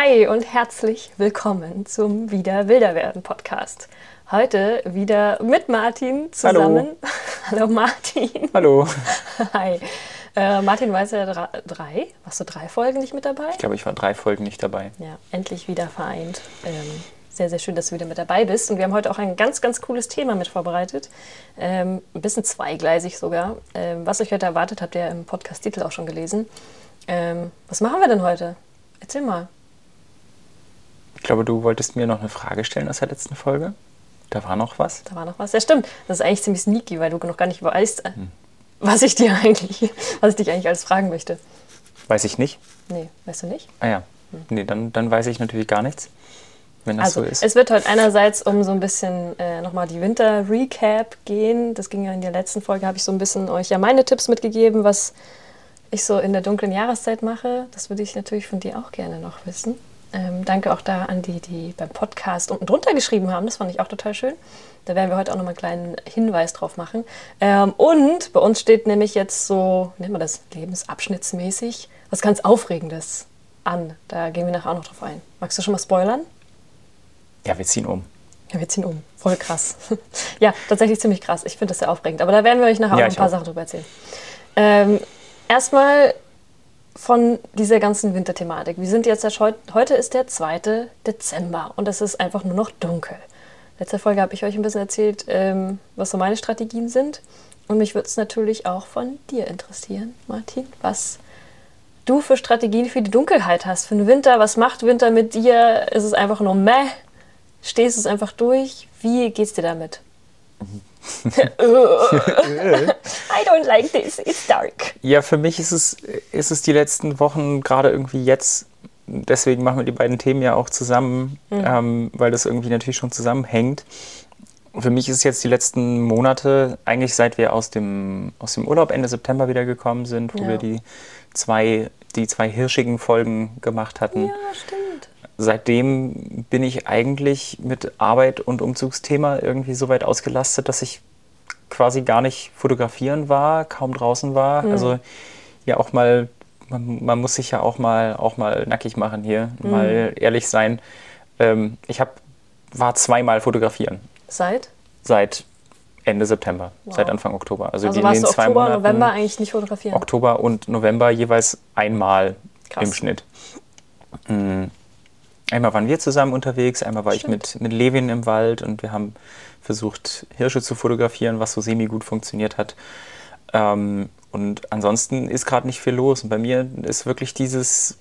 Hi und herzlich willkommen zum Wieder Wilder werden Podcast. Heute wieder mit Martin zusammen. Hallo, Hallo Martin. Hallo. Hi. Äh, Martin war ja drei, drei. Warst du drei Folgen nicht mit dabei? Ich glaube, ich war drei Folgen nicht dabei. Ja, endlich wieder vereint. Ähm, sehr, sehr schön, dass du wieder mit dabei bist. Und wir haben heute auch ein ganz, ganz cooles Thema mit vorbereitet. Ähm, ein bisschen zweigleisig sogar. Ähm, was euch heute erwartet, habt ihr im Podcast-Titel auch schon gelesen. Ähm, was machen wir denn heute? Erzähl mal. Ich glaube, du wolltest mir noch eine Frage stellen aus der letzten Folge. Da war noch was. Da war noch was. Ja, stimmt. Das ist eigentlich ziemlich sneaky, weil du noch gar nicht weißt, äh, was ich dir eigentlich, was ich dich eigentlich alles fragen möchte. Weiß ich nicht. Nee, weißt du nicht? Ah ja. Nee, dann, dann weiß ich natürlich gar nichts, wenn das Also, so ist. es wird heute einerseits um so ein bisschen äh, nochmal die Winter-Recap gehen. Das ging ja in der letzten Folge, habe ich so ein bisschen euch ja meine Tipps mitgegeben, was ich so in der dunklen Jahreszeit mache. Das würde ich natürlich von dir auch gerne noch wissen. Ähm, danke auch da an die, die beim Podcast unten drunter geschrieben haben. Das fand ich auch total schön. Da werden wir heute auch nochmal einen kleinen Hinweis drauf machen. Ähm, und bei uns steht nämlich jetzt so, nennt man das, lebensabschnittsmäßig, was ganz Aufregendes an. Da gehen wir nachher auch noch drauf ein. Magst du schon mal spoilern? ja, wir ziehen um. Ja, wir ziehen um. Voll krass. ja, tatsächlich ziemlich krass. Ich finde das sehr aufregend. Aber da werden wir euch nachher auch Ja, noch ein paar auch. Sachen drüber erzählen. Ähm, erstmal von dieser ganzen Winterthematik. Wir sind jetzt, erst heut- heute ist der 2. Dezember und es ist einfach nur noch dunkel. Letzte Folge habe ich euch ein bisschen erzählt, ähm, was so meine Strategien sind. Und mich würde es natürlich auch von dir interessieren, Martin, was du für Strategien für die Dunkelheit hast, für den Winter. Was macht Winter mit dir? Ist es einfach nur meh? Stehst du es einfach durch? Wie geht's dir damit? I don't like this, it's dark. Ja, für mich ist es, ist es die letzten Wochen gerade irgendwie jetzt. Deswegen machen wir die beiden Themen ja auch zusammen, ähm, weil das irgendwie natürlich schon zusammenhängt. Für mich ist es jetzt die letzten Monate, eigentlich seit wir aus dem, aus dem Urlaub Ende September wieder gekommen sind, wo Ja. wir die zwei, die zwei hirschigen Folgen gemacht hatten. Ja, stimmt. Seitdem bin ich eigentlich mit Arbeit und Umzugsthema irgendwie so weit ausgelastet, dass ich quasi gar nicht fotografieren war, kaum draußen war. Also ja auch mal, man, man muss sich ja auch mal auch mal nackig machen hier, mal ehrlich sein. Ähm, ich hab, war zweimal fotografieren Seit? seit Ende September, Wow. seit Anfang Oktober. Also, Also in warst den du zwei Oktober, Monaten, November eigentlich nicht fotografieren? Oktober und November jeweils einmal Krass. im Schnitt. Mm. Einmal waren wir zusammen unterwegs, einmal war Stimmt. ich mit, mit Levin im Wald und wir haben versucht, Hirsche zu fotografieren, was so semi-gut funktioniert hat. Ähm, und ansonsten ist gerade nicht viel los. Und bei mir ist wirklich dieses,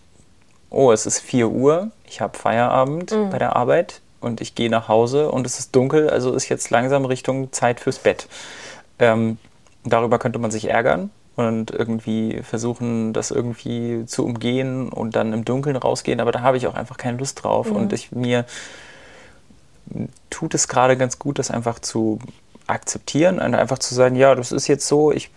oh, es ist 4 Uhr, ich habe Feierabend Mhm. bei der Arbeit und ich gehe nach Hause und es ist dunkel, also ist jetzt langsam Richtung Zeit fürs Bett. Ähm, darüber könnte man sich ärgern und irgendwie versuchen, das irgendwie zu umgehen und dann im Dunkeln rausgehen, aber da habe ich auch einfach keine Lust drauf. Und ich mir tut es gerade ganz gut, das einfach zu akzeptieren und einfach zu sagen, ja, das ist jetzt so, ich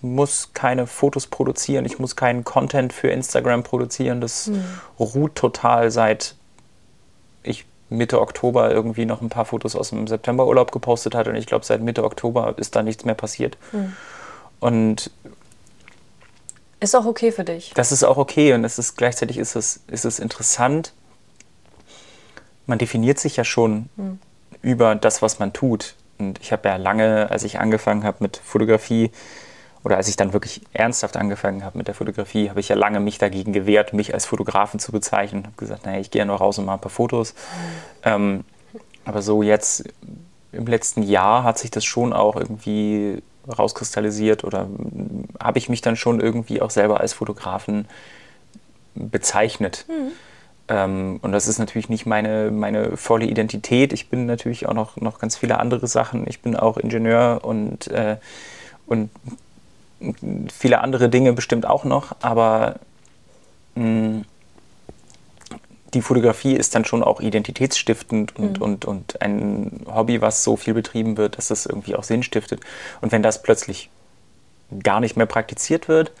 muss keine Fotos produzieren, ich muss keinen Content für Instagram produzieren, das ruht total seit ich Mitte Oktober irgendwie noch ein paar Fotos aus dem Septemberurlaub gepostet hatte und ich glaube, seit Mitte Oktober ist da nichts mehr passiert. Und Ist auch okay für dich. das ist auch okay und es ist gleichzeitig ist es, ist es interessant. Man definiert sich ja schon über das, was man tut. Und ich habe ja lange, als ich angefangen habe mit Fotografie oder als ich dann wirklich ernsthaft angefangen habe mit der Fotografie, habe ich ja lange mich dagegen gewehrt, mich als Fotografen zu bezeichnen. Ich habe gesagt, naja, ich gehe ja nur raus und mache ein paar Fotos. Ähm, aber so jetzt im letzten Jahr hat sich das schon auch irgendwie rauskristallisiert oder habe ich mich dann schon irgendwie auch selber als Fotografen bezeichnet. Ähm, und das ist natürlich nicht meine, meine volle Identität. Ich bin natürlich auch noch, noch ganz viele andere Sachen. Ich bin auch Ingenieur und, äh, und viele andere Dinge bestimmt auch noch, aber mh, die Fotografie ist dann schon auch identitätsstiftend und, und, und ein Hobby, was so viel betrieben wird, dass es irgendwie auch Sinn stiftet. Und wenn das plötzlich gar nicht mehr praktiziert wird,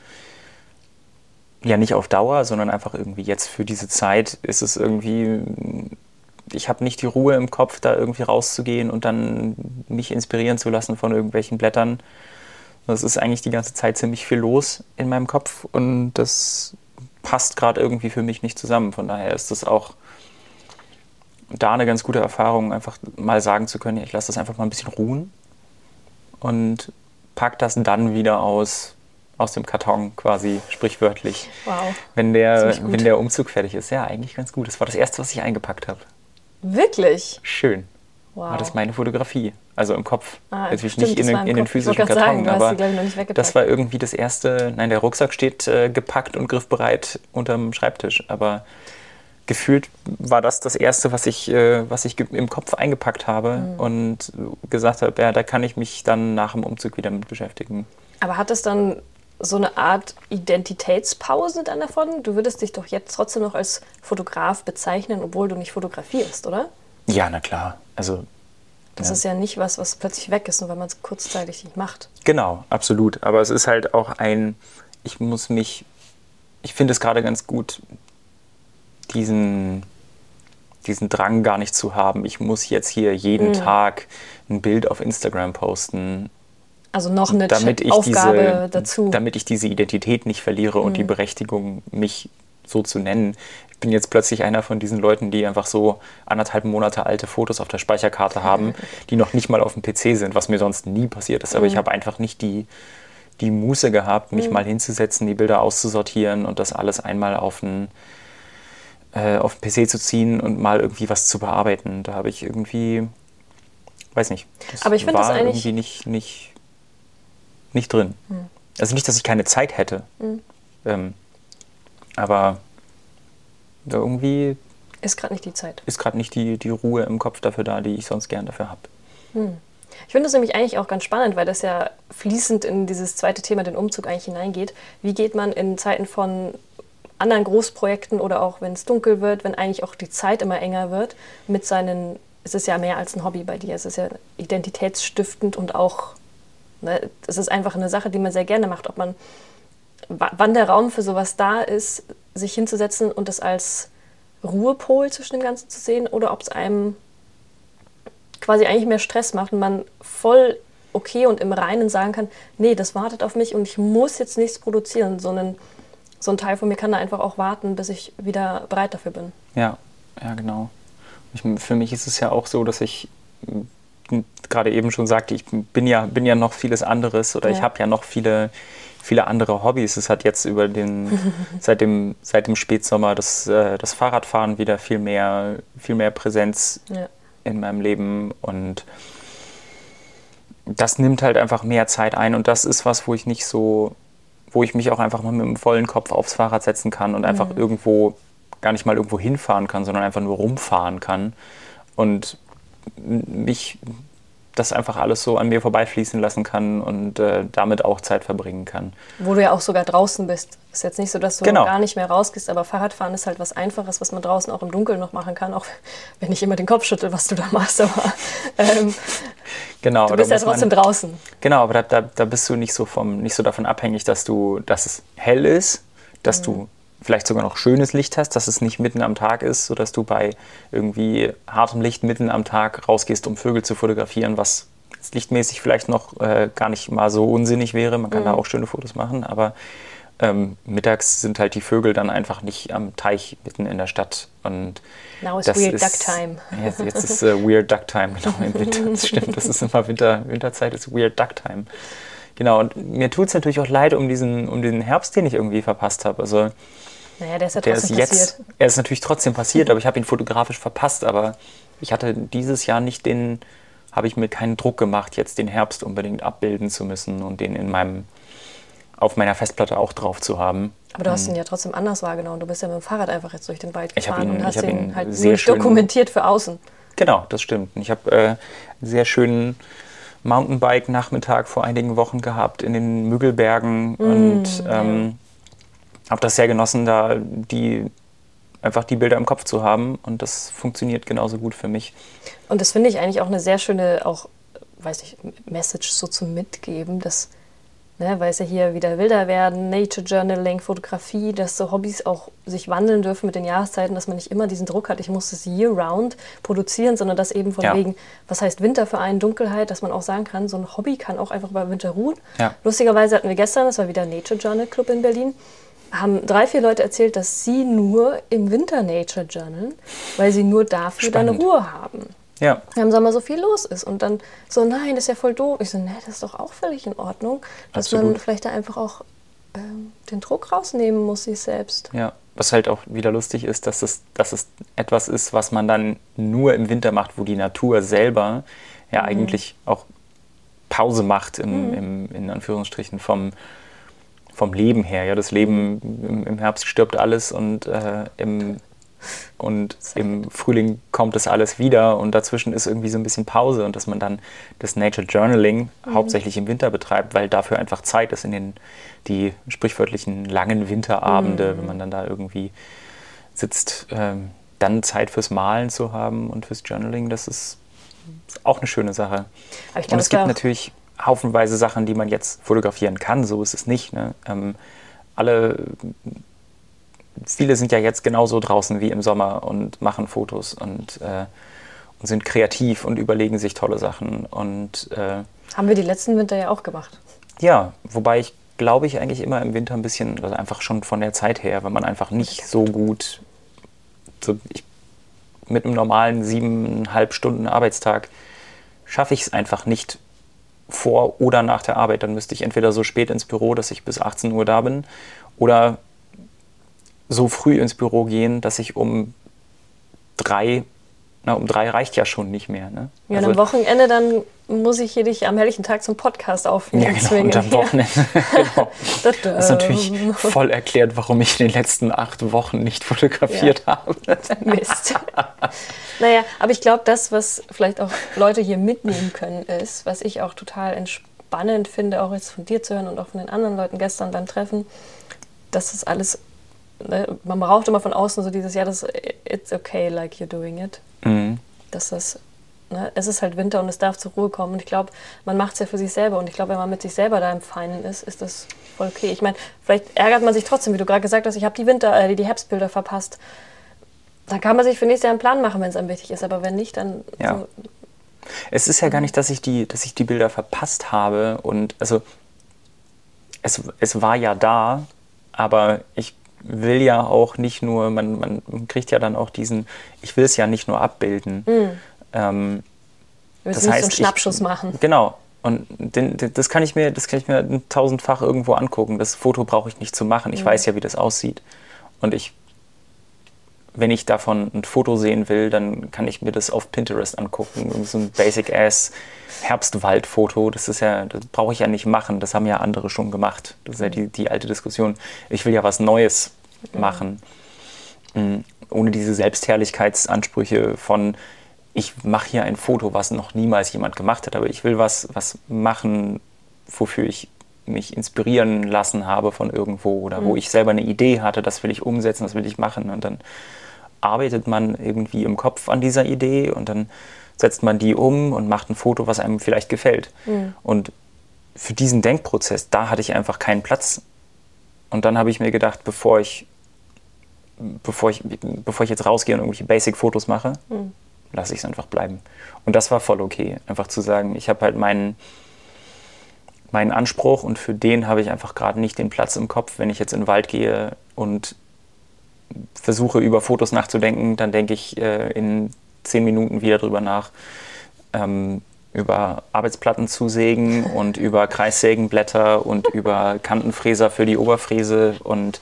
ja nicht auf Dauer, sondern einfach irgendwie jetzt für diese Zeit ist es irgendwie, ich habe nicht die Ruhe im Kopf, da irgendwie rauszugehen und dann mich inspirieren zu lassen von irgendwelchen Blättern. Es ist eigentlich die ganze Zeit ziemlich viel los in meinem Kopf und das passt gerade irgendwie für mich nicht zusammen. Von daher ist das auch da eine ganz gute Erfahrung, einfach mal sagen zu können, ich lasse das einfach mal ein bisschen ruhen und pack das dann wieder aus, aus dem Karton quasi, sprichwörtlich. Wow. Wenn der, wenn der Umzug fertig ist. Ja, eigentlich ganz gut. Das war das Erste, was ich eingepackt habe. Wirklich? Schön. Wow. War das meine Fotografie? Also im Kopf. Ah, Natürlich stimmt, nicht das in, im in den physischen Karton, sagen, du hast aber sie, glaub ich, noch nicht weggepackt. das war irgendwie das erste. Nein, der Rucksack steht äh, gepackt und griffbereit unterm Schreibtisch. Aber gefühlt war das das erste, was ich, äh, was ich im Kopf eingepackt habe Mhm. und gesagt habe, ja, da kann ich mich dann nach dem Umzug wieder mit beschäftigen. Aber hat es dann so eine Art Identitätspause dann davon? Du würdest dich doch jetzt trotzdem noch als Fotograf bezeichnen, obwohl du nicht fotografierst, oder? Ja, na klar. Also Das Ja. ist ja nicht was, was plötzlich weg ist, nur weil man es kurzzeitig nicht macht. Genau, absolut. Aber es ist halt auch ein, ich muss mich, ich finde es gerade ganz gut, diesen, diesen Drang gar nicht zu haben. Ich muss jetzt hier jeden Tag ein Bild auf Instagram posten, Also noch eine damit Aufgabe diese, dazu. damit ich diese Identität nicht verliere und die Berechtigung, mich so zu nennen. Ich bin jetzt plötzlich einer von diesen Leuten, die einfach so anderthalb Monate alte Fotos auf der Speicherkarte haben, die noch nicht mal auf dem PC sind, was mir sonst nie passiert ist. Aber ich habe einfach nicht die, die Muße gehabt, mich mal hinzusetzen, die Bilder auszusortieren und das alles einmal auf den, äh, auf den PC zu ziehen und mal irgendwie was zu bearbeiten. Da habe ich irgendwie, weiß nicht, das Aber ich find das war eigentlich- irgendwie nicht, nicht, nicht drin. Also nicht, dass ich keine Zeit hätte. Ähm, aber irgendwie ist gerade nicht die Zeit. ist gerade nicht die, die Ruhe im Kopf dafür da, die ich sonst gern dafür habe. Ich finde das nämlich eigentlich auch ganz spannend, weil das ja fließend in dieses zweite Thema, den Umzug, eigentlich hineingeht. Wie geht man in Zeiten von anderen Großprojekten oder auch wenn es dunkel wird, wenn eigentlich auch die Zeit immer enger wird, mit seinen, es ist ja mehr als ein Hobby bei dir, es ist ja identitätsstiftend und auch, ne, es ist einfach eine Sache, die man sehr gerne macht, ob man, wann der Raum für sowas da ist, sich hinzusetzen und das als Ruhepol zwischen dem Ganzen zu sehen oder ob es einem quasi eigentlich mehr Stress macht und man voll okay und im Reinen sagen kann, nee, das wartet auf mich und ich muss jetzt nichts produzieren, sondern so ein Teil von mir kann da einfach auch warten, bis ich wieder bereit dafür bin. Ja, ja, genau. Ich, für mich ist es ja auch so, dass ich m, gerade eben schon sagte, ich bin ja, bin ja noch vieles anderes oder ich Ja. habe ja noch viele, viele andere Hobbys. Es hat jetzt über den, seit dem, seit dem Spätsommer das, äh, das Fahrradfahren wieder viel mehr, viel mehr Präsenz Ja. in meinem Leben und das nimmt halt einfach mehr Zeit ein und das ist was, wo ich nicht so, wo ich mich auch einfach mal mit dem vollen Kopf aufs Fahrrad setzen kann und einfach irgendwo gar nicht mal irgendwo hinfahren kann, sondern einfach nur rumfahren kann und mich das einfach alles so an mir vorbeifließen lassen kann und äh, damit auch Zeit verbringen kann. Wo du ja auch sogar draußen bist. Ist jetzt nicht so, dass du Genau. gar nicht mehr rausgehst, aber Fahrradfahren ist halt was Einfaches, was man draußen auch im Dunkeln noch machen kann, auch wenn ich immer den Kopf schüttel, was du da machst. Aber ähm, Genau, du bist ja muss man- trotzdem draußen. Genau, aber da, da, da bist du nicht so vom, nicht so davon abhängig, dass du, dass es hell ist, dass du vielleicht sogar noch schönes Licht hast, dass es nicht mitten am Tag ist, sodass du bei irgendwie hartem Licht mitten am Tag rausgehst, um Vögel zu fotografieren, was lichtmäßig vielleicht noch äh, gar nicht mal so unsinnig wäre. Man kann da auch schöne Fotos machen, aber ähm, mittags sind halt die Vögel dann einfach nicht am Teich mitten in der Stadt. Und Now is das weird ist- duck time. Jetzt, jetzt ist äh, Weird Duck Time, genau, im Winter. Das stimmt, das ist immer Winter, Winterzeit, ist Weird Duck Time. Genau, und mir tut es natürlich auch leid um diesen, um den Herbst, den ich irgendwie verpasst habe. Also Naja, der ist ja der ist trotzdem jetzt, passiert. er ist natürlich trotzdem passiert, aber ich habe ihn fotografisch verpasst. Aber ich hatte dieses Jahr nicht den, habe ich mir keinen Druck gemacht, jetzt den Herbst unbedingt abbilden zu müssen und den in meinem, auf meiner Festplatte auch drauf zu haben. Aber du hast ihn ja trotzdem anders wahrgenommen. Du bist ja mit dem Fahrrad einfach jetzt durch den Wald gefahren ihn- und hast ihn, ihn halt sehr schön- dokumentiert für außen. Genau, das stimmt. Ich habe äh, einen sehr schönen Mountainbike-Nachmittag vor einigen Wochen gehabt in den Müggelbergen und ähm, habe das sehr genossen, da die einfach die Bilder im Kopf zu haben und das funktioniert genauso gut für mich. Und das finde ich eigentlich auch eine sehr schöne, auch, weiß ich, Message so zum Mitgeben, dass, ne, weil es ja hier wieder wilder werden, Nature Journaling, Fotografie, dass so Hobbys auch sich wandeln dürfen mit den Jahreszeiten, dass man nicht immer diesen Druck hat, ich muss das year-round produzieren, sondern dass eben von Ja. wegen, was heißt Winter für einen, Dunkelheit, dass man auch sagen kann, so ein Hobby kann auch einfach über Winter ruhen. Ja. Lustigerweise hatten wir gestern, das war wieder Nature Journal Club in Berlin, haben drei, vier Leute erzählt, dass sie nur im Winter Nature journalen, weil sie nur dafür dann Spannend. Ruhe haben. Ja. Im Sommer so viel los ist und dann so, nein, das ist ja voll doof. Ich so, nee, das ist doch auch völlig in Ordnung, dass man Absolut. vielleicht da einfach auch ähm, den Druck rausnehmen muss, sich selbst. Ja, was halt auch wieder lustig ist, dass es, dass es etwas ist, was man dann nur im Winter macht, wo die Natur selber ja Mhm. eigentlich auch Pause macht, im, im, in Anführungsstrichen, vom, vom Leben her. Ja, das Leben im, im Herbst stirbt alles und, äh, im, und im Frühling kommt das alles wieder und dazwischen ist irgendwie so ein bisschen Pause und dass man dann das Nature Journaling hauptsächlich im Winter betreibt, weil dafür einfach Zeit ist in den die sprichwörtlichen langen Winterabende, wenn man dann da irgendwie sitzt, ähm, dann Zeit fürs Malen zu haben und fürs Journaling, das ist, ist auch eine schöne Sache. Aber ich Und es gibt natürlich haufenweise Sachen, die man jetzt fotografieren kann, so ist es nicht. Ne? Ähm, alle, viele sind ja jetzt genauso draußen wie im Sommer und machen Fotos und, äh, und sind kreativ und überlegen sich tolle Sachen. Und äh, Haben wir die letzten Winter ja auch gemacht. ja, wobei ich glaube ich eigentlich immer im Winter ein bisschen, also einfach schon von der Zeit her, wenn man einfach nicht so gut, so ich, mit einem normalen siebeneinhalb Stunden Arbeitstag schaffe ich es einfach nicht vor oder nach der Arbeit. Dann müsste ich entweder so spät ins Büro, dass ich bis 18 Uhr da bin, oder so früh ins Büro gehen, dass ich um drei, na, um drei reicht ja schon nicht mehr. Ne? Ja, Also- und am Wochenende dann muss ich hier dich am helllichen Tag zum Podcast aufnehmen. ja, genau, zwingen. und am Wochenende. genau. Ja. Das ist natürlich voll erklärt, warum ich in den letzten acht Wochen nicht fotografiert habe. Mist. Naja, aber ich glaube, das, was vielleicht auch Leute hier mitnehmen können, ist, was ich auch total entspannend finde, auch jetzt von dir zu hören und auch von den anderen Leuten gestern beim Treffen, dass das alles, ne, man braucht immer von außen so dieses, ja, das it's okay like you're doing it. Mhm. Dass das, ne, es ist halt Winter und es darf zur Ruhe kommen. Und ich glaube, man macht es ja für sich selber. Und ich glaube, wenn man mit sich selber da im Feinen ist, ist das voll okay. Ich meine, vielleicht ärgert man sich trotzdem, wie du gerade gesagt hast, ich habe die Winter, äh, die, die Herbstbilder verpasst. Dann kann man sich für nächstes Jahr einen Plan machen, wenn es einem wichtig ist. Aber wenn nicht, dann Ja. so, Es ist ja gar nicht, dass ich die, dass ich die Bilder verpasst habe und also es, es war ja da, aber ich will ja auch nicht nur, man, man kriegt ja dann auch diesen, ich will es ja nicht nur abbilden. Ähm, wir Das nicht so heißt, einen ich- Schnappschuss machen. Genau. Und den, den, das kann ich mir, das kann ich mir tausendfach irgendwo angucken. Das Foto brauche ich nicht zu machen. Ich weiß ja, wie das aussieht. Und ich, wenn ich davon ein Foto sehen will, dann kann ich mir das auf Pinterest angucken. So ein Basic Ass Herbstwaldfoto. Das ist ja, das brauche ich ja nicht machen. Das haben ja andere schon gemacht. Das ist ja die, die alte Diskussion. Ich will ja was Neues machen. Mm, Ohne diese Selbstherrlichkeitsansprüche von ich mache hier ein Foto, was noch niemals jemand gemacht hat, aber ich will was, was machen, wofür ich mich inspirieren lassen habe von irgendwo oder wo ich selber eine Idee hatte, das will ich umsetzen, das will ich machen. Und dann arbeitet man irgendwie im Kopf an dieser Idee und dann setzt man die um und macht ein Foto, was einem vielleicht gefällt. Und für diesen Denkprozess, da hatte ich einfach keinen Platz. Und dann habe ich mir gedacht, bevor ich, bevor ich, bevor ich jetzt rausgehe und irgendwelche Basic-Fotos mache, lasse ich es einfach bleiben. Und das war voll okay. Einfach zu sagen, ich habe halt meinen, meinen Anspruch und für den habe ich einfach gerade nicht den Platz im Kopf. Wenn ich jetzt in den Wald gehe und versuche über Fotos nachzudenken, dann denke ich äh, in zehn Minuten wieder drüber nach, ähm, über Arbeitsplatten zu sägen und über Kreissägenblätter und über Kantenfräser für die Oberfräse und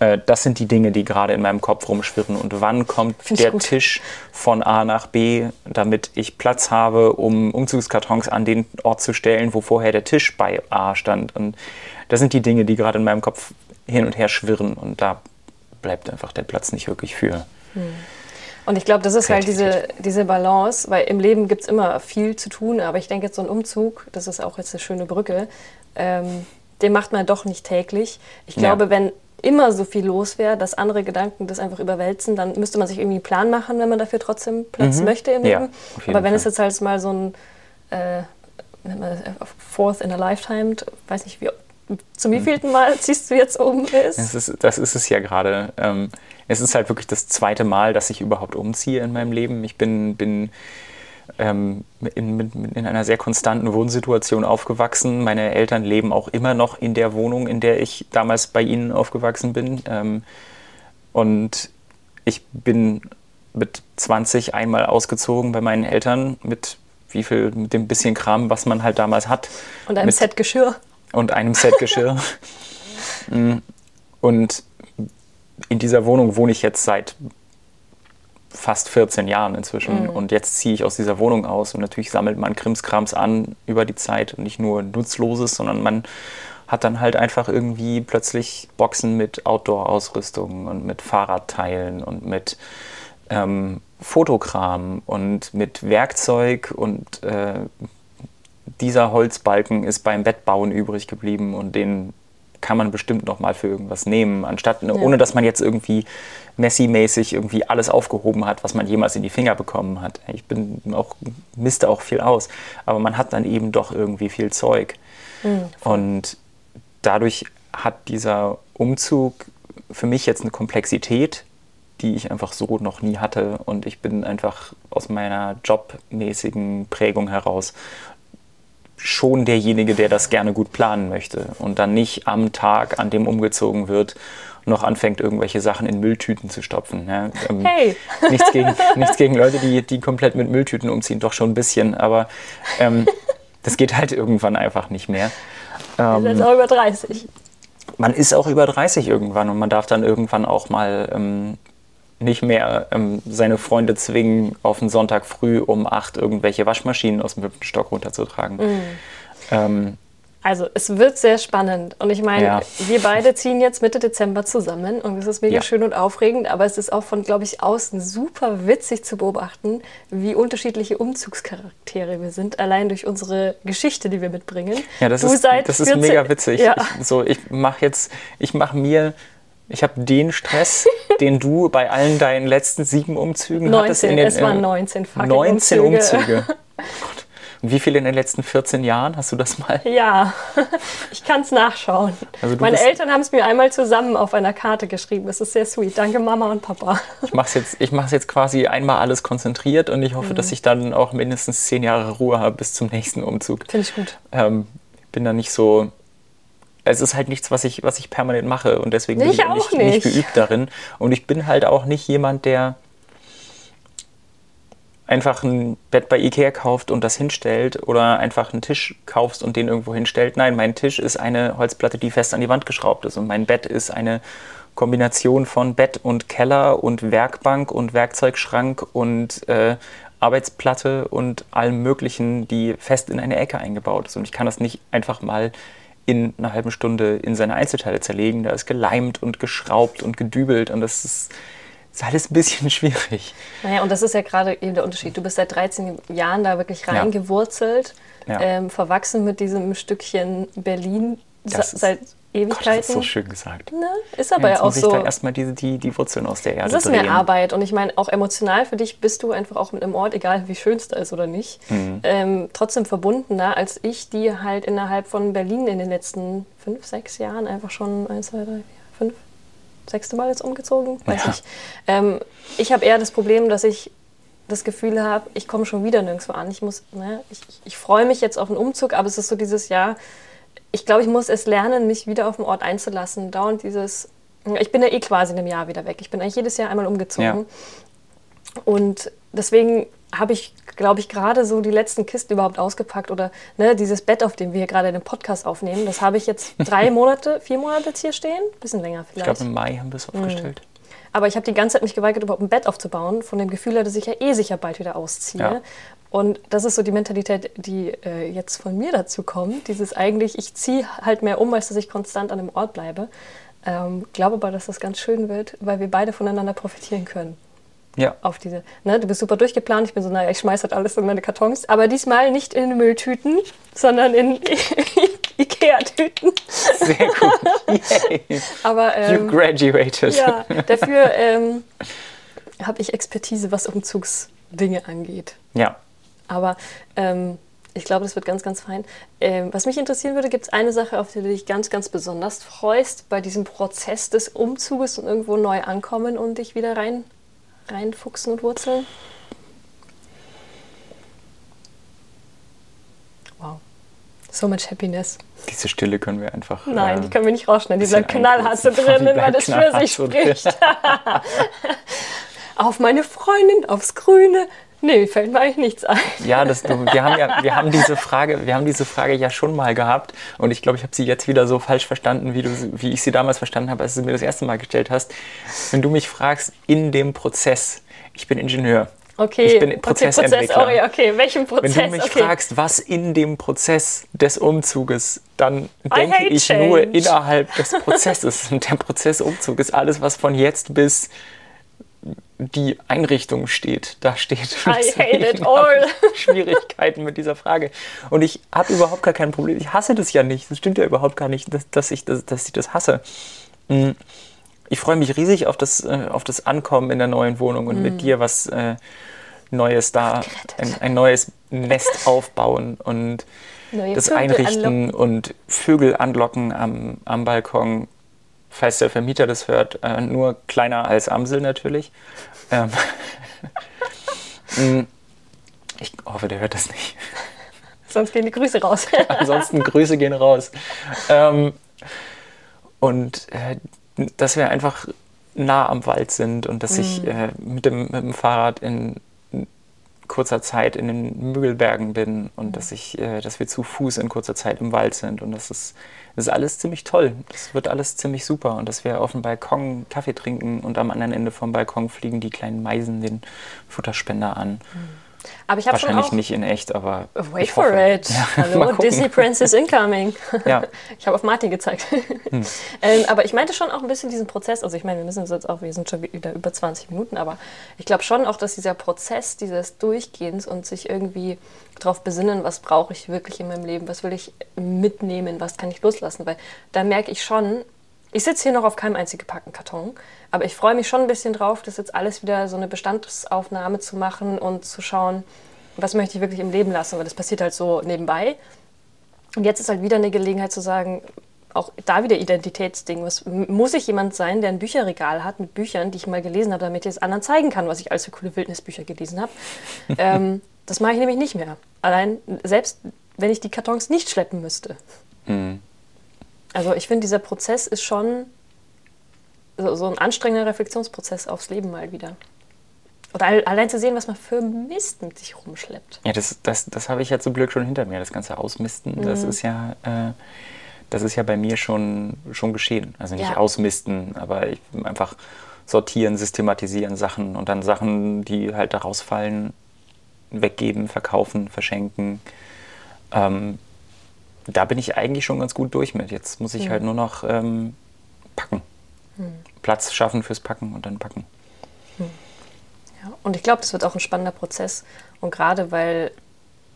äh, das sind die Dinge, die gerade in meinem Kopf rumschwirren. Und wann kommt der gut. Tisch von A nach B, damit ich Platz habe, um Umzugskartons an den Ort zu stellen, wo vorher der Tisch bei A stand. Und das sind die Dinge, die gerade in meinem Kopf hin und her schwirren. Und da bleibt einfach der Platz nicht wirklich für. Und ich glaube, das ist halt diese, diese Balance, weil im Leben gibt es immer viel zu tun, aber ich denke jetzt so ein Umzug, das ist auch jetzt eine schöne Brücke, ähm, den macht man doch nicht täglich. Ich Ja. glaube, wenn immer so viel los wäre, dass andere Gedanken das einfach überwälzen, dann müsste man sich irgendwie einen Plan machen, wenn man dafür trotzdem Platz Mhm. möchte im Ja, Leben. jeden Aber wenn es Fall. jetzt halt mal so ein äh, äh, Fourth in a Lifetime, weiß nicht, wie, zum wievielten Mal ziehst du jetzt um ist. Das ist, das ist es ja gerade. Ähm, es ist halt wirklich das zweite Mal, dass ich überhaupt umziehe in meinem Leben. Ich bin, bin ähm, in, in, einer sehr konstanten Wohnsituation aufgewachsen. Meine Eltern leben auch immer noch in der Wohnung, in der ich damals bei ihnen aufgewachsen bin. Ähm, und ich bin mit 20 einmal ausgezogen bei meinen Eltern mit wie viel, mit dem bisschen Kram, was man halt damals hat. Und einem mit, Set Geschirr. Und einem Set Geschirr. Mm. und in dieser Wohnung wohne ich jetzt seit fast 14 Jahren inzwischen. Mhm. Und jetzt ziehe ich aus dieser Wohnung aus. Und natürlich sammelt man Krimskrams an über die Zeit und nicht nur Nutzloses, sondern man hat dann halt einfach irgendwie plötzlich Boxen mit Outdoor-Ausrüstung und mit Fahrradteilen und mit ähm, Fotokram und mit Werkzeug und äh, dieser Holzbalken ist beim Bettbauen übrig geblieben und den kann man bestimmt noch mal für irgendwas nehmen, anstatt ja. ohne dass man jetzt irgendwie Messi-mäßig irgendwie alles aufgehoben hat, was man jemals in die Finger bekommen hat. Ich bin auch misste auch viel aus, aber man hat dann eben doch irgendwie viel Zeug mhm. und dadurch hat dieser Umzug für mich jetzt eine Komplexität, die ich einfach so noch nie hatte und ich bin einfach aus meiner jobmäßigen Prägung heraus schon derjenige, der das gerne gut planen möchte und dann nicht am Tag, an dem umgezogen wird, noch anfängt, irgendwelche Sachen in Mülltüten zu stopfen. Ja, ähm, hey! nichts, gegen, nichts gegen Leute, die, die komplett mit Mülltüten umziehen, doch schon ein bisschen, aber ähm, das geht halt irgendwann einfach nicht mehr. Ähm, ist auch über 30. Man ist auch über 30 irgendwann und man darf dann irgendwann auch mal ähm, nicht mehr ähm, seine Freunde zwingen, auf den Sonntag früh um acht irgendwelche Waschmaschinen aus dem fünften Stock runterzutragen. Mhm. Ähm, also es wird sehr spannend und ich meine, ja. wir beide ziehen jetzt Mitte Dezember zusammen und es ist mega ja. schön und aufregend, aber es ist auch von, glaube ich, außen super witzig zu beobachten, wie unterschiedliche Umzugscharaktere wir sind, allein durch unsere Geschichte, die wir mitbringen. Ja, das, ist, das ist mega witzig. Ja. Ich, so, ich mache jetzt, ich mache mir ich habe den Stress, den du bei allen deinen letzten sieben Umzügen 19, hattest. In den, es waren 19 fucking 19 Umzüge. Umzüge. Und wie viele in den letzten 14 Jahren? Hast du das mal? Ja, ich kann es nachschauen. Also Meine Eltern haben es mir einmal zusammen auf einer Karte geschrieben. Es ist sehr sweet. Danke Mama und Papa. Ich mache es jetzt, jetzt quasi einmal alles konzentriert und ich hoffe, mhm. dass ich dann auch mindestens zehn Jahre Ruhe habe bis zum nächsten Umzug. Finde ich gut. Ähm, ich bin da nicht so es ist halt nichts, was ich, was ich permanent mache und deswegen bin ich auch nicht, nicht. nicht geübt darin. Und ich bin halt auch nicht jemand, der einfach ein Bett bei Ikea kauft und das hinstellt oder einfach einen Tisch kaufst und den irgendwo hinstellt. Nein, mein Tisch ist eine Holzplatte, die fest an die Wand geschraubt ist und mein Bett ist eine Kombination von Bett und Keller und Werkbank und Werkzeugschrank und äh, Arbeitsplatte und allem Möglichen, die fest in eine Ecke eingebaut ist. Und ich kann das nicht einfach mal in einer halben Stunde in seine Einzelteile zerlegen. Da ist geleimt und geschraubt und gedübelt und das ist, ist alles ein bisschen schwierig. Naja, und das ist ja gerade eben der Unterschied. Du bist seit 13 Jahren da wirklich reingewurzelt, ja. ähm, verwachsen mit diesem Stückchen Berlin seit Ewigkeiten. Gott, das ist so schön gesagt. Ne? Ist aber ja, ja auch muss so. Ich da erstmal die, die, die Wurzeln aus der Erde Das ist drehen. mehr Arbeit. Und ich meine, auch emotional für dich bist du einfach auch mit einem Ort, egal wie schön es da ist oder nicht, mhm. ähm, trotzdem verbundener, als ich, die halt innerhalb von Berlin in den letzten fünf, sechs Jahren einfach schon eins, zwei, drei, vier, fünf, sechste Mal jetzt umgezogen. Weiß ja. ich. Ähm, ich habe eher das Problem, dass ich das Gefühl habe, ich komme schon wieder nirgendwo an. Ich muss, ne, ich, ich freue mich jetzt auf einen Umzug, aber es ist so dieses Jahr, ich glaube, ich muss es lernen, mich wieder auf den Ort einzulassen. Dauernd dieses, ich bin ja eh quasi in einem Jahr wieder weg. Ich bin eigentlich jedes Jahr einmal umgezogen. Ja. Und deswegen habe ich, glaube ich, gerade so die letzten Kisten überhaupt ausgepackt oder ne, dieses Bett, auf dem wir gerade den Podcast aufnehmen, das habe ich jetzt drei Monate, vier Monate jetzt hier stehen, bisschen länger vielleicht. Ich glaube, im Mai haben wir es aufgestellt. Mhm. Aber ich habe die ganze Zeit mich geweigert, überhaupt ein Bett aufzubauen, von dem Gefühl her, dass ich ja eh sicher bald wieder ausziehe. Ja. Und das ist so die Mentalität, die äh, jetzt von mir dazu kommt. Dieses eigentlich, ich ziehe halt mehr um, als dass ich konstant an einem Ort bleibe. Ähm, glaube aber, dass das ganz schön wird, weil wir beide voneinander profitieren können. Ja. Auf diese, ne, du bist super durchgeplant. Ich bin so, naja, ich schmeiße halt alles in meine Kartons. Aber diesmal nicht in Mülltüten, sondern in Ikea-Tüten. Sehr gut. Yay. aber, ähm, you graduated. Ja, dafür ähm, habe ich Expertise, was Umzugsdinge angeht. Ja. Aber ähm, ich glaube, das wird ganz, ganz fein. Ähm, was mich interessieren würde, gibt es eine Sache, auf die du dich ganz, ganz besonders freust bei diesem Prozess des Umzuges und irgendwo neu ankommen und dich wieder rein, reinfuchsen und wurzeln? Wow. So much happiness. Diese Stille können wir einfach. Nein, äh, die können wir nicht rausschneiden. Dieser bleibt knallhart so drin, weil das für sich spricht. auf meine Freundin, aufs Grüne. Nee, fällt mir eigentlich nichts ein. Ja, das, wir, haben ja wir, haben diese Frage, wir haben diese Frage ja schon mal gehabt und ich glaube, ich habe sie jetzt wieder so falsch verstanden, wie, du, wie ich sie damals verstanden habe, als du sie mir das erste Mal gestellt hast. Wenn du mich fragst, in dem Prozess, ich bin Ingenieur, Okay, ich bin Prozessentwickler. Okay, Prozess, okay, welchen Prozess? Wenn du mich okay. fragst, was in dem Prozess des Umzuges, dann denke ich change. nur innerhalb des Prozesses. Und der Prozessumzug ist alles, was von jetzt bis die Einrichtung steht. Da steht. Schwierigkeiten mit dieser Frage. Und ich habe überhaupt gar kein Problem. Ich hasse das ja nicht. Das stimmt ja überhaupt gar nicht, dass, dass, ich, das, dass ich das hasse. Hm. Ich freue mich riesig auf das, äh, auf das Ankommen in der neuen Wohnung und mm. mit dir was äh, Neues da, ein, ein, neues Nest aufbauen und Neue das Vögel Einrichten anlocken. und Vögel anlocken am, am Balkon. Falls der Vermieter das hört, äh, nur kleiner als Amsel natürlich. Ähm, mm. ich hoffe, der hört das nicht. Sonst gehen die Grüße raus. Ansonsten Grüße gehen raus. Ähm, und äh, dass wir einfach nah am Wald sind und dass mhm. ich äh, mit, dem, mit dem Fahrrad in kurzer Zeit in den Mügelbergen bin und mhm. dass ich, äh, dass wir zu Fuß in kurzer Zeit im Wald sind und das ist, das ist alles ziemlich toll. Das wird alles ziemlich super und dass wir auf dem Balkon Kaffee trinken und am anderen Ende vom Balkon fliegen die kleinen Meisen den Futterspender an. Mhm. Aber ich habe schon auch, nicht in echt, aber. Wait for hoffe. it. Ja, Hallo, Disney Princess Incoming. Ja. Ich habe auf Martin gezeigt. Hm. ähm, aber ich meinte schon auch ein bisschen diesen Prozess. Also, ich meine, wir müssen jetzt auch, wir sind schon wieder über 20 Minuten, aber ich glaube schon auch, dass dieser Prozess dieses Durchgehens und sich irgendwie darauf besinnen, was brauche ich wirklich in meinem Leben, was will ich mitnehmen, was kann ich loslassen, weil da merke ich schon, ich sitze hier noch auf keinem einzigen gepackten Karton, aber ich freue mich schon ein bisschen drauf, das jetzt alles wieder so eine Bestandsaufnahme zu machen und zu schauen, was möchte ich wirklich im Leben lassen, weil das passiert halt so nebenbei. Und jetzt ist halt wieder eine Gelegenheit zu sagen, auch da wieder Identitätsding. Was, muss ich jemand sein, der ein Bücherregal hat mit Büchern, die ich mal gelesen habe, damit ich es anderen zeigen kann, was ich alles für coole Wildnisbücher gelesen habe? ähm, das mache ich nämlich nicht mehr. Allein, selbst wenn ich die Kartons nicht schleppen müsste. Mhm. Also ich finde, dieser Prozess ist schon so, so, ein anstrengender Reflexionsprozess aufs Leben mal wieder. Oder allein zu sehen, was man für Mist mit sich rumschleppt. Ja, das, das, das habe ich ja zum Glück schon hinter mir, das ganze Ausmisten. Mhm. Das ist ja, äh, das ist ja bei mir schon, schon geschehen. Also nicht ja. ausmisten, aber ich, einfach sortieren, systematisieren Sachen und dann Sachen, die halt da rausfallen, weggeben, verkaufen, verschenken. Ähm, da bin ich eigentlich schon ganz gut durch mit. Jetzt muss ich mhm. halt nur noch ähm, packen. Mhm. Platz schaffen fürs Packen und dann packen. Mhm. Ja, und ich glaube, das wird auch ein spannender Prozess. Und gerade weil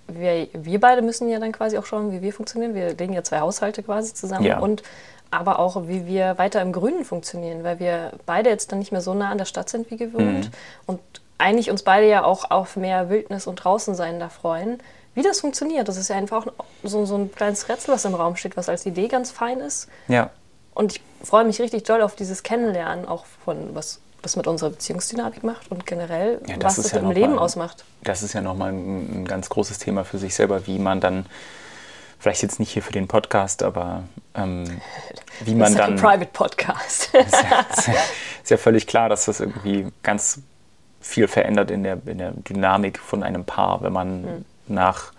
wir, wir beide müssen ja dann quasi auch schauen, wie wir funktionieren. Wir legen ja zwei Haushalte quasi zusammen ja. und aber auch, wie wir weiter im Grünen funktionieren, weil wir beide jetzt dann nicht mehr so nah an der Stadt sind wie gewohnt mhm. und eigentlich uns beide ja auch auf mehr Wildnis und draußen sein da freuen wie das funktioniert. Das ist ja einfach auch so, so ein kleines Rätsel, was im Raum steht, was als Idee ganz fein ist. Ja. Und ich freue mich richtig doll auf dieses Kennenlernen, auch von was das mit unserer Beziehungsdynamik macht und generell, ja, was es ja im Leben mal, ausmacht. Das ist ja nochmal ein, ein ganz großes Thema für sich selber, wie man dann, vielleicht jetzt nicht hier für den Podcast, aber ähm, wie man dann. Ein Private Podcast. ist, ja, ist, ja, ist ja völlig klar, dass das irgendwie ganz viel verändert in der, in der Dynamik von einem Paar, wenn man mhm nach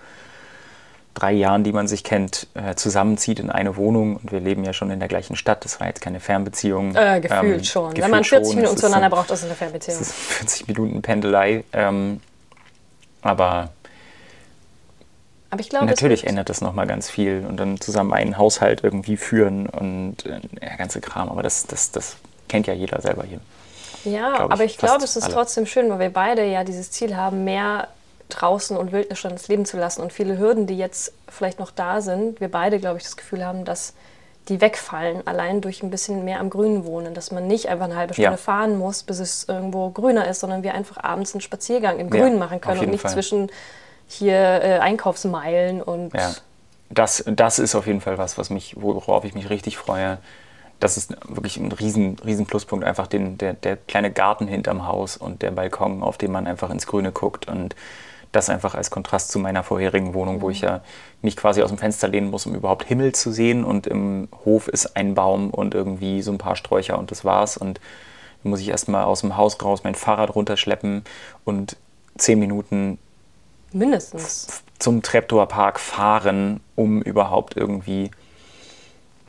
drei Jahren, die man sich kennt, äh, zusammenzieht in eine Wohnung und wir leben ja schon in der gleichen Stadt. Das war jetzt keine Fernbeziehung. Äh, gefühlt ähm, schon. Gefühlt Wenn man 40 schon. Minuten zueinander braucht, ist es eine Fernbeziehung. Das ist 40 Minuten Pendelei. Ähm, aber, aber ich glaube, natürlich ändert das nochmal ganz viel und dann zusammen einen Haushalt irgendwie führen und äh, der ganze Kram. Aber das, das, das kennt ja jeder selber hier. Ja, ich, aber ich glaube, es ist alle. trotzdem schön, weil wir beide ja dieses Ziel haben, mehr draußen und Wildnis ins Leben zu lassen. Und viele Hürden, die jetzt vielleicht noch da sind, wir beide, glaube ich, das Gefühl haben, dass die wegfallen, allein durch ein bisschen mehr am Grünen wohnen, dass man nicht einfach eine halbe Stunde ja. fahren muss, bis es irgendwo grüner ist, sondern wir einfach abends einen Spaziergang im Grünen ja, machen können und nicht Fall. zwischen hier äh, Einkaufsmeilen und. Ja. Das, das ist auf jeden Fall was, was mich, worauf ich mich richtig freue. Das ist wirklich ein riesen, riesen Pluspunkt, einfach den, der, der kleine Garten hinterm Haus und der Balkon, auf dem man einfach ins Grüne guckt und Das einfach als Kontrast zu meiner vorherigen Wohnung, wo ich ja mich quasi aus dem Fenster lehnen muss, um überhaupt Himmel zu sehen. Und im Hof ist ein Baum und irgendwie so ein paar Sträucher und das war's. Und dann muss ich erstmal aus dem Haus raus mein Fahrrad runterschleppen und zehn Minuten Mindestens. zum Treptower Park fahren, um überhaupt irgendwie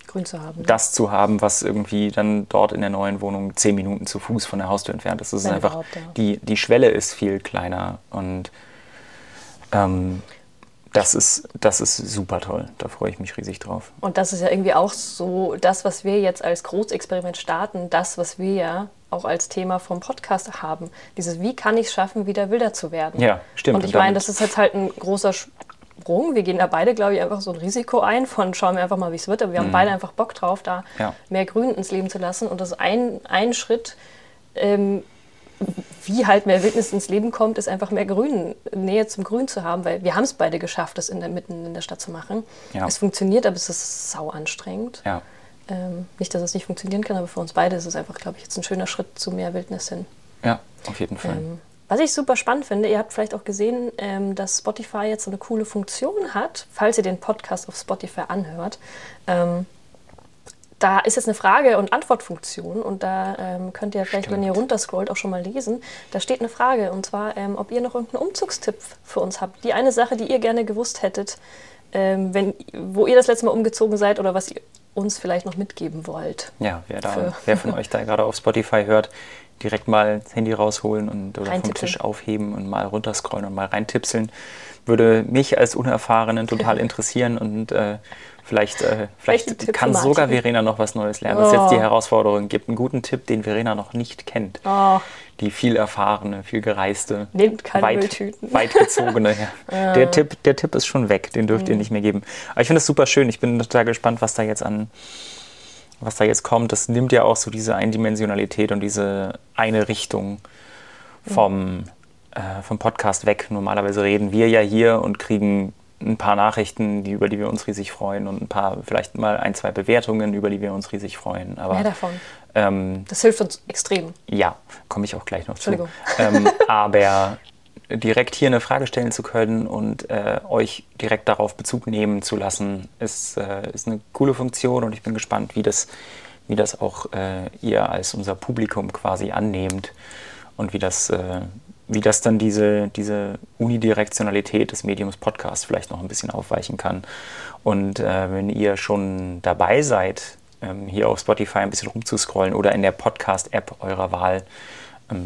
Grün zu haben. das zu haben, was irgendwie dann dort in der neuen Wohnung zehn Minuten zu Fuß von der Haustür entfernt ist. Das ist einfach, ja. die, die Schwelle ist viel kleiner und ähm, das, ist, das ist super toll. Da freue ich mich riesig drauf. Und das ist ja irgendwie auch so das, was wir jetzt als Großexperiment starten, das, was wir ja auch als Thema vom Podcast haben. Dieses, wie kann ich es schaffen, wieder wilder zu werden? Ja, stimmt. Und ich Und meine, das ist jetzt halt ein großer Sprung. Wir gehen da beide, glaube ich, einfach so ein Risiko ein von schauen wir einfach mal, wie es wird. Aber wir haben beide einfach Bock drauf, da Mhm. Ja. mehr Grün ins Leben zu lassen. Und das ist ein, ein Schritt, ähm, wie halt mehr Wildnis ins Leben kommt, ist einfach mehr Grün, Nähe zum Grün zu haben, weil wir haben es beide geschafft, das in der, mitten in der Stadt zu machen. Ja. Es funktioniert, aber es ist sau anstrengend. Ja, Ähm, nicht, dass es nicht funktionieren kann, aber für uns beide ist es einfach, glaube ich, jetzt ein schöner Schritt zu mehr Wildnis hin. ja, auf jeden Fall. Ähm, was ich super spannend finde, ihr habt vielleicht auch gesehen, ähm, dass Spotify jetzt so eine coole Funktion hat, falls ihr den Podcast auf Spotify anhört. Ähm, da ist jetzt eine Frage- und Antwortfunktion und da ähm, könnt ihr vielleicht, wenn ihr runterscrollt, auch schon mal lesen. Da steht eine Frage und zwar, ähm, ob ihr noch irgendeinen Umzugstipp für uns habt. Die eine Sache, die ihr gerne gewusst hättet, ähm, wenn, wo ihr das letzte Mal umgezogen seid oder was ihr uns vielleicht noch mitgeben wollt. Ja, wer, da, wer von euch da gerade auf Spotify hört, direkt mal das Handy rausholen und oder vom. Tisch aufheben und mal runterscrollen und mal reintipseln. Würde mich als Unerfahrenen total interessieren und äh, vielleicht, äh, vielleicht kann sogar? Verena noch was Neues lernen. Das ist jetzt die Oh. Herausforderung. Gibt einen guten Tipp, den Verena noch nicht kennt. Oh, Die viel erfahrene, viel gereiste, Nehmt keine weit, Mülltüten. weitgezogene. Ja. Der, Tipp, der Tipp ist schon weg, den dürft Mhm. ihr nicht mehr geben. Aber ich finde es super schön. Ich bin total gespannt, was da jetzt an, was da jetzt kommt. Das nimmt ja auch so diese Eindimensionalität und diese eine Richtung vom, äh, vom Podcast weg. Normalerweise reden wir ja hier und kriegen ein paar Nachrichten, die, über die wir uns riesig freuen und ein paar, vielleicht mal ein, zwei Bewertungen, über die wir uns riesig freuen. Aber mehr davon. ähm, Das hilft uns extrem. ja, komme ich auch gleich noch zu. Entschuldigung. Ähm, aber direkt hier eine Frage stellen zu können und äh, euch direkt darauf Bezug nehmen zu lassen, ist, äh, ist eine coole Funktion und ich bin gespannt, wie das, wie das auch äh, ihr als unser Publikum quasi annehmt und wie das, äh, wie das dann diese, diese Unidirektionalität des Mediums Podcast vielleicht noch ein bisschen aufweichen kann. Und äh, wenn ihr schon dabei seid, ähm, hier auf Spotify ein bisschen rumzuscrollen oder in der Podcast-App eurer Wahl,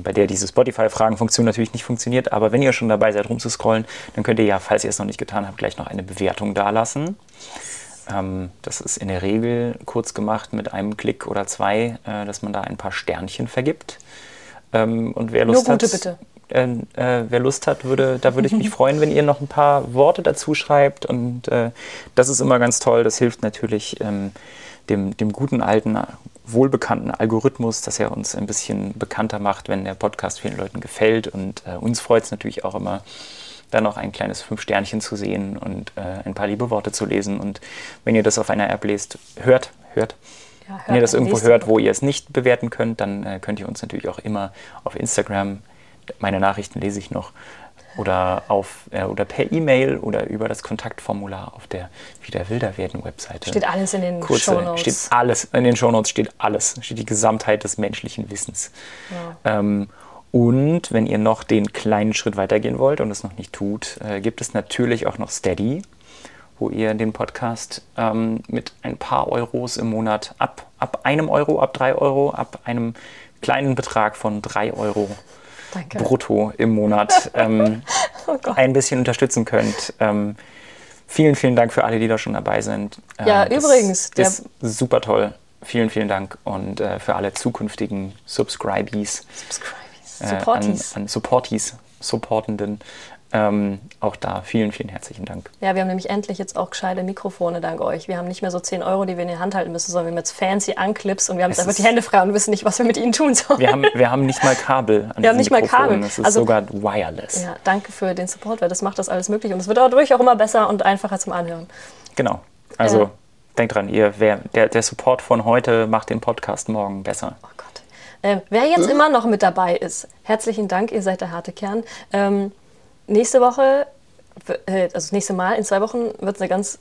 bei der diese Spotify-Fragenfunktion natürlich nicht funktioniert, aber wenn ihr schon dabei seid, rumzuscrollen, dann könnt ihr ja, falls ihr es noch nicht getan habt, gleich noch eine Bewertung dalassen. Ähm, das ist in der Regel kurz gemacht mit einem Klick oder zwei, äh, dass man da ein paar Sternchen vergibt. Ähm, und wer Nur Lust gute, hat, bitte. äh, äh, wer Lust hat, würde, da würde ich mich freuen, wenn ihr noch ein paar Worte dazu schreibt. Und äh, das ist immer ganz toll. Das hilft natürlich ähm, dem, dem guten alten, wohlbekannten Algorithmus, dass er uns ein bisschen bekannter macht, wenn der Podcast vielen Leuten gefällt. Und äh, uns freut es natürlich auch immer, da noch ein kleines Fünf-Sternchen zu sehen und äh, ein paar liebe Worte zu lesen. Und wenn ihr das auf einer App lest, hört, hört, Ja, wenn ihr das irgendwo hört, wo ihr es nicht bewerten könnt, dann äh, könnt ihr uns natürlich auch immer auf Instagram, meine Nachrichten lese ich noch, oder, auf, äh, oder per E-Mail oder über das Kontaktformular auf der Wieder Wilder werden Webseite. Steht alles in den Kurze, Shownotes. Steht alles, in den Shownotes steht alles, steht die Gesamtheit des menschlichen Wissens. Ähm, und wenn ihr noch den kleinen Schritt weitergehen wollt und es noch nicht tut, äh, gibt es natürlich auch noch Steady, wo ihr den Podcast ähm, mit ein paar Euros im Monat ab, ab einem Euro, ab drei Euro, ab einem kleinen Betrag von drei Euro Danke. brutto im Monat ähm, Oh ein bisschen unterstützen könnt. Ähm, vielen, vielen Dank für alle, die da schon dabei sind. Ja, das übrigens, der- ist super toll. Vielen, vielen Dank und äh, für alle zukünftigen Subscribees, Subscribees. äh, Supporties. An, an Supporties, Supportenden. Ähm, auch da vielen, vielen herzlichen Dank. Ja, wir haben nämlich endlich jetzt auch gescheite Mikrofone dank euch. Wir haben nicht mehr so 10 Euro, die wir in die Hand halten müssen, sondern wir haben jetzt fancy Anclips und wir haben jetzt Es einfach ist- die Hände frei und wissen nicht, was wir mit ihnen tun sollen. Wir haben, wir haben nicht mal Kabel an Wir haben nicht mal. Kabel. Es ist Also- sogar wireless. Ja, danke für den Support, weil das macht das alles möglich und es wird dadurch auch immer besser und einfacher zum Anhören. Genau. Also Ja. denkt dran, ihr, wer, der, der Support von heute macht den Podcast morgen besser. Oh Gott. Ähm, wer jetzt immer noch mit dabei ist, herzlichen Dank, ihr seid der harte Kern. Ähm, nächste Woche, äh, also das nächste Mal in zwei Wochen, wird es eine ganz,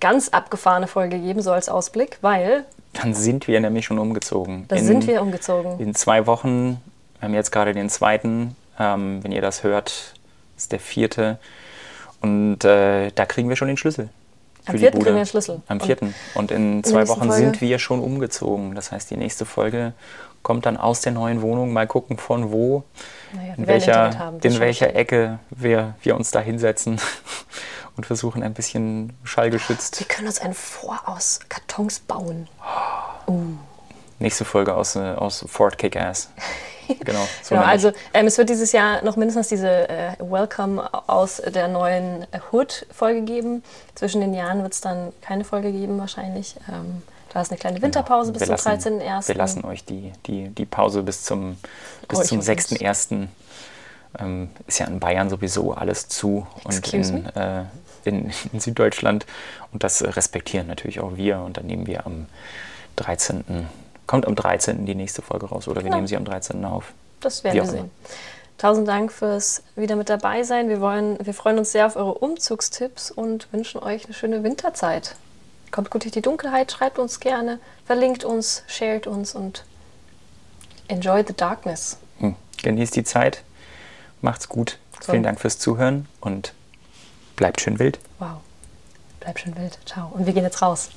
ganz abgefahrene Folge geben, so als Ausblick, weil. Dann sind wir nämlich schon umgezogen. Da sind wir umgezogen. In zwei Wochen, wir haben jetzt gerade den zweiten, ähm, wenn ihr das hört, ist der vierte. Und äh, da kriegen wir schon den Schlüssel. Am vierten kriegen wir den Schlüssel. Am vierten. Und, in zwei Wochen Folge. sind wir schon umgezogen. Das heißt, die nächste Folge kommt dann aus der neuen Wohnung. Mal gucken, von wo, naja, in welcher, haben, in welcher Ecke wir, wir uns da hinsetzen und versuchen ein bisschen schallgeschützt. Wir können uns ein Vor aus Kartons bauen. Uh. Nächste Folge aus, äh, aus Fort Kick-Ass. genau. So genau also ähm, es wird dieses Jahr noch mindestens diese äh, Welcome aus der neuen Hood-Folge geben. Zwischen den Jahren wird es dann keine Folge geben wahrscheinlich. Ähm, da ist eine kleine Winterpause genau. bis zum 13.01. Wir lassen euch die, die, die Pause bis zum, bis zum 6.01. Ähm, ist ja in Bayern sowieso alles zu und in, äh, in, in, Süddeutschland. Und das respektieren natürlich auch wir. Und dann nehmen wir am 13. Kommt am 13. die nächste Folge raus oder wir genau. nehmen sie am 13. auf. Das werden wir sehen. Tausend Dank fürs wieder mit dabei sein. Wir, wollen, wir freuen uns sehr auf eure Umzugstipps und wünschen euch eine schöne Winterzeit. Kommt gut durch die Dunkelheit, schreibt uns gerne, verlinkt uns, shared uns und enjoy the darkness. Hm. Genießt die Zeit, macht's gut. So. Vielen Dank fürs Zuhören und bleibt schön wild. Wow, bleibt schön wild. Ciao. Und wir gehen jetzt raus.